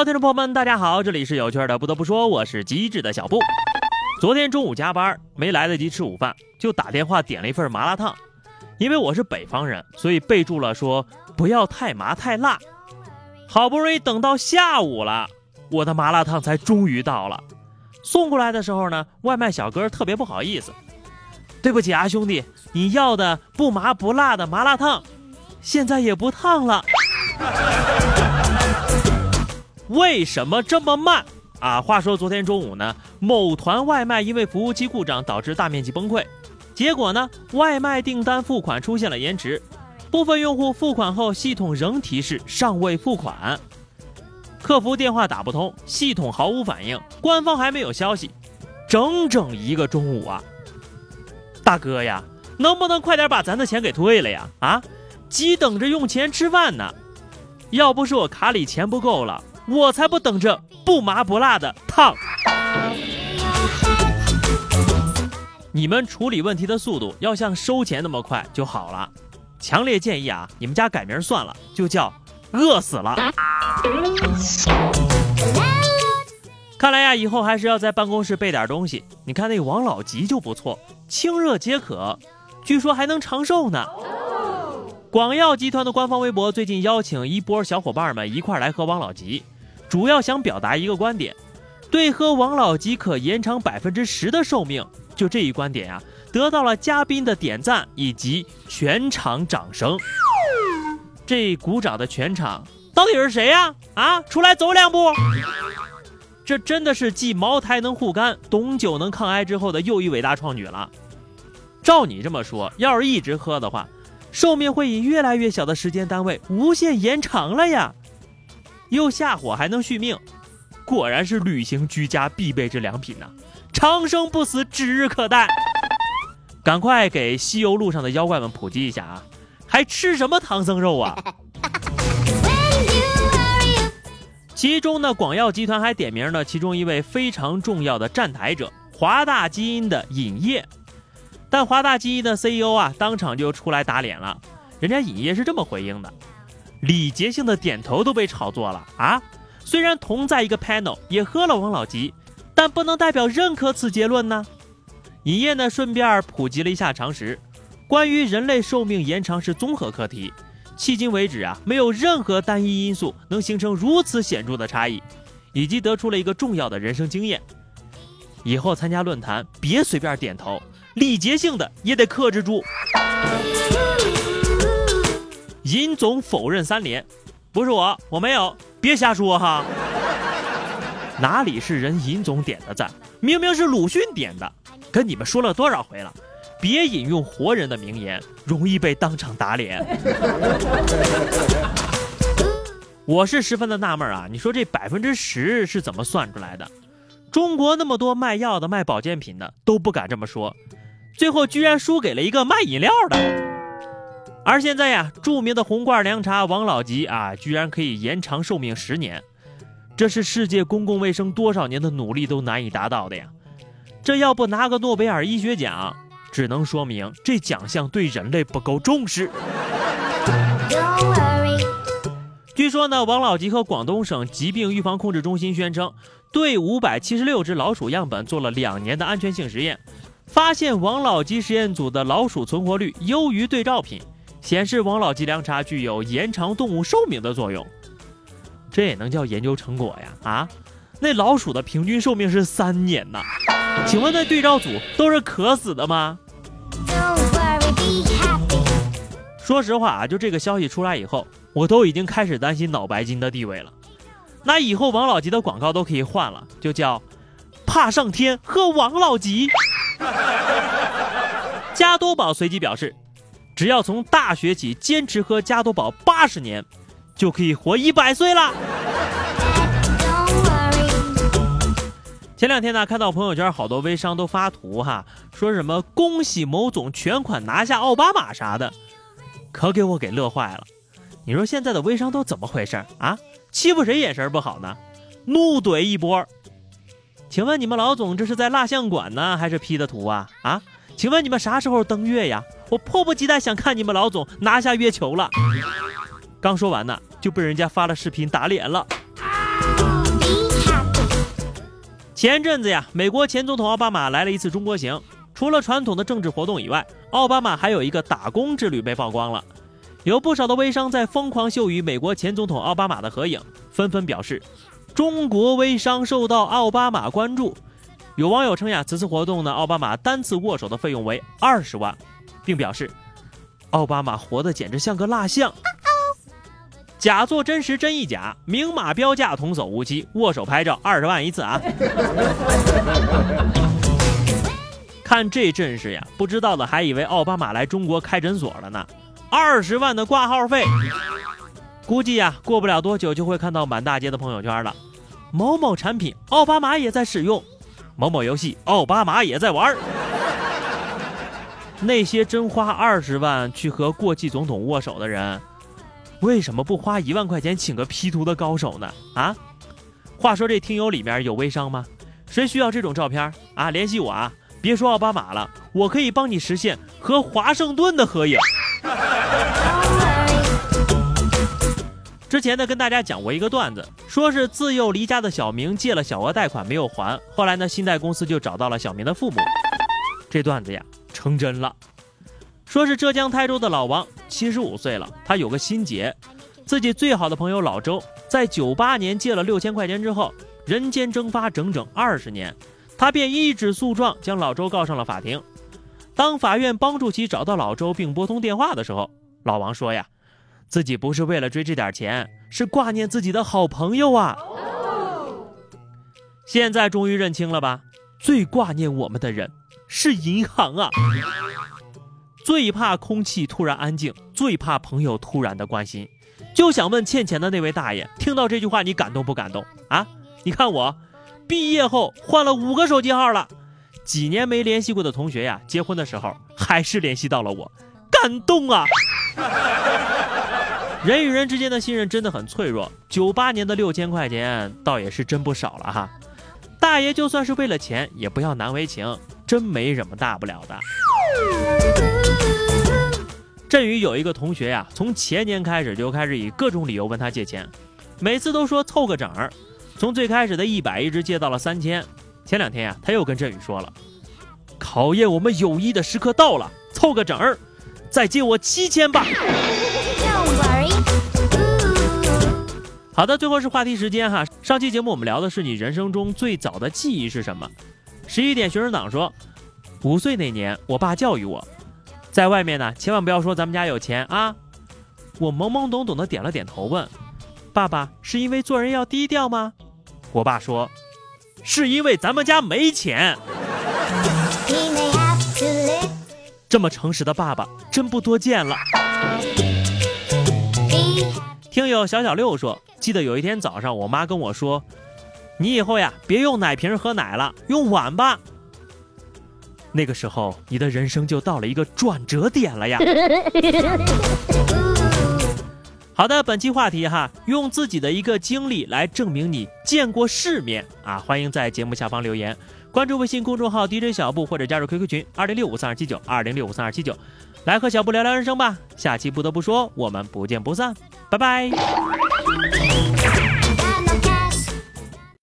好听众朋友们，大家好，这里是有趣的。不得不说，我是机智的小布。昨天中午加班没来得及吃午饭，就打电话点了一份麻辣烫。因为我是北方人，所以备注了说不要太麻太辣。好不容易等到下午了，我的麻辣烫才终于到了。送过来的时候呢，外卖小哥特别不好意思，对不起啊，兄弟，你要的不麻不辣的麻辣烫，现在也不烫了。为什么这么慢啊？话说昨天中午呢，某团外卖因为服务器故障导致大面积崩溃。结果呢？外卖订单付款出现了延迟，部分用户付款后，系统仍提示尚未付款，客服电话打不通，系统毫无反应，官方还没有消息，整整一个中午啊！大哥呀，能不能快点把咱的钱给退了呀？啊，急等着用钱吃饭呢！要不是我卡里钱不够了，我才不等着不麻不辣的烫。你们处理问题的速度要像收钱那么快就好了。强烈建议啊，你们家改名算了，就叫饿死了。看来呀，以后还是要在办公室备点东西。你看那王老吉就不错，清热解渴，据说还能长寿呢。广药集团的官方微博最近邀请一波小伙伴们一块来喝王老吉，主要想表达一个观点：对喝王老吉可延长百分之十的寿命。就这一观点呀，得到了嘉宾的点赞以及全场掌声。这鼓掌的全场到底是谁呀？啊，出来走两步！这真的是继茅台能护肝、董酒能抗癌之后的又一伟大创举了。照你这么说，要是一直喝的话，寿命会以越来越小的时间单位无限延长了呀！又下火还能续命，果然是旅行居家必备之良品呐！长生不死指日可待，赶快给西游路上的妖怪们普及一下啊！还吃什么唐僧肉啊？其中呢，广药集团还点名了其中一位非常重要的站台者——华大基因的尹烨。但华大基因的 CEO 啊，当场就出来打脸了。人家尹烨是这么回应的：礼节性的点头都被炒作了啊！虽然同在一个 panel，也喝了王老吉。但不能代表认可此结论呢。尹烨呢，顺便普及了一下常识，关于人类寿命延长是综合课题，迄今为止啊，没有任何单一因素能形成如此显著的差异，以及得出了一个重要的人生经验：以后参加论坛别随便点头，礼节性的也得克制住。尹总否认三连，不是我，我没有，别瞎说哈。哪里是人尹总点的赞，明明是鲁迅点的。跟你们说了多少回了，别引用活人的名言，容易被当场打脸。我是十分的纳闷啊，你说这百分之十是怎么算出来的？中国那么多卖药的、卖保健品的都不敢这么说，最后居然输给了一个卖饮料的。而现在呀，著名的红罐凉茶王老吉啊，居然可以延长寿命十年。这是世界公共卫生多少年的努力都难以达到的呀！这要不拿个诺贝尔医学奖，只能说明这奖项对人类不够重视。据说呢，王老吉和广东省疾病预防控制中心宣称，对五百七十六只老鼠样本做了两年的安全性实验，发现王老吉实验组的老鼠存活率优于对照品，显示王老吉凉茶具有延长动物寿命的作用。这也能叫研究成果呀？啊，那老鼠的平均寿命是三年呐，请问那对照组都是渴死的吗？说实话啊，就这个消息出来以后，我都已经开始担心脑白金的地位了。那以后王老吉的广告都可以换了，就叫“怕上天喝王老吉”。加多宝随即表示，只要从大学起坚持喝加多宝八十年。就可以活一百岁了。前两天呢，看到朋友圈好多微商都发图哈，说什么恭喜某总全款拿下奥巴马啥的，可给我给乐坏了。你说现在的微商都怎么回事啊？欺负谁眼神不好呢？怒怼一波。请问你们老总这是在蜡像馆呢，还是 P 的图啊？啊？请问你们啥时候登月呀？我迫不及待想看你们老总拿下月球了。刚说完呢。就被人家发了视频打脸了。前阵子呀，美国前总统奥巴马来了一次中国行，除了传统的政治活动以外，奥巴马还有一个打工之旅被曝光了。有不少的微商在疯狂秀与美国前总统奥巴马的合影，纷纷表示中国微商受到奥巴马关注。有网友称呀，此次活动呢，奥巴马单次握手的费用为二十万，并表示奥巴马活得简直像个蜡像。假作真实，真亦假，明码标价，童叟无欺。握手拍照二十万一次啊！看这阵势呀，不知道的还以为奥巴马来中国开诊所了呢。二十万的挂号费，估计呀，过不了多久就会看到满大街的朋友圈了。某某产品，奥巴马也在使用；某某游戏，奥巴马也在玩。那些真花二十万去和过气总统握手的人。为什么不花一万块钱请个 P 图的高手呢？啊，话说这听友里面有微商吗？谁需要这种照片啊？联系我啊！别说奥巴马了，我可以帮你实现和华盛顿的合影。之前呢，跟大家讲过一个段子，说是自幼离家的小明借了小额贷款没有还，后来呢，信贷公司就找到了小明的父母。这段子呀，成真了。说是浙江台州的老王，七十五岁了，他有个心结，自己最好的朋友老周，在九八年借了六千块钱之后，人间蒸发整整二十年，他便一纸诉状将老周告上了法庭。当法院帮助其找到老周并拨通电话的时候，老王说呀，自己不是为了追这点钱，是挂念自己的好朋友啊。现在终于认清了吧？最挂念我们的人是银行啊。最怕空气突然安静，最怕朋友突然的关心。就想问欠钱的那位大爷，听到这句话你感动不感动啊？你看我，毕业后换了五个手机号了，几年没联系过的同学呀，结婚的时候还是联系到了我，感动啊！人与人之间的信任真的很脆弱。九八年的六千块钱倒也是真不少了哈。大爷就算是为了钱，也不要难为情，真没什么大不了的。振宇有一个同学呀，从前年开始就开始以各种理由问他借钱，每次都说凑个整儿，从最开始的一百一直借到了三千。前两天呀，他又跟振宇说了，考验我们友谊的时刻到了，凑个整儿，再借我七千吧。好的，最后是话题时间哈。上期节目我们聊的是你人生中最早的记忆是什么？十一点学生党说，五岁那年，我爸教育我。在外面呢，千万不要说咱们家有钱啊！我懵懵懂懂的点了点头，问：“爸爸，是因为做人要低调吗？”我爸说：“是因为咱们家没钱。”这么诚实的爸爸真不多见了。听友小小六说，记得有一天早上，我妈跟我说：“你以后呀，别用奶瓶喝奶了，用碗吧。”那个时候，你的人生就到了一个转折点了呀。好的，本期话题哈，用自己的一个经历来证明你见过世面啊！欢迎在节目下方留言，关注微信公众号 DJ 小布或者加入 QQ 群二零六五三二七九二零六五三二七九，来和小布聊聊人生吧。下期不得不说，我们不见不散，拜拜。